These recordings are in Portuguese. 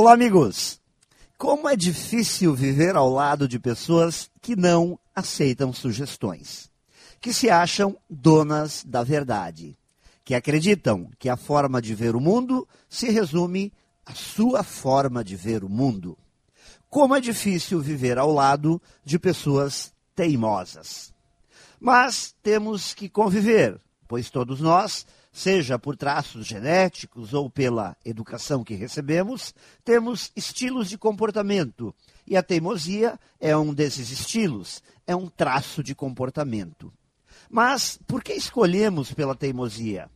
Olá, amigos! Como é difícil viver ao lado de pessoas que não aceitam sugestões, que se acham donas da verdade, que acreditam que a forma de ver o mundo se resume à sua forma de ver o mundo. Como é difícil viver ao lado de pessoas teimosas. Mas temos que conviver, pois todos nós seja por traços genéticos ou pela educação que recebemos, temos estilos de comportamento. E a teimosia é um desses estilos, é um traço de comportamento. Mas por que escolhemos pela teimosia?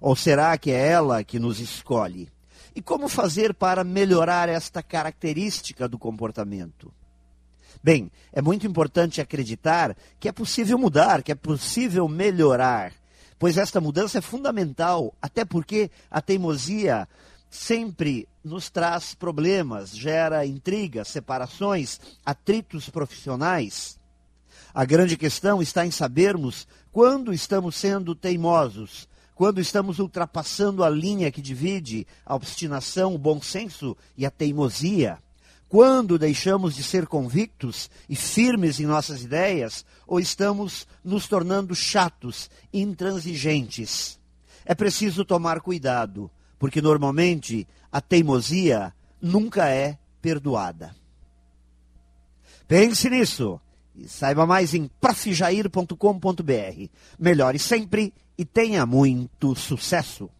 Ou será que é ela que nos escolhe? E como fazer para melhorar esta característica do comportamento? Bem, é muito importante acreditar que é possível mudar, que é possível melhorar pois esta mudança é fundamental, até porque a teimosia sempre nos traz problemas, gera intrigas, separações, atritos profissionais. A grande questão está em sabermos quando estamos sendo teimosos, quando estamos ultrapassando a linha que divide a obstinação, o bom senso e a teimosia. Quando deixamos de ser convictos e firmes em nossas ideias, ou estamos nos tornando chatos, intransigentes. É preciso tomar cuidado, porque normalmente a teimosia nunca é perdoada. Pense nisso e saiba mais em profjair.com.br. Melhore sempre e tenha muito sucesso!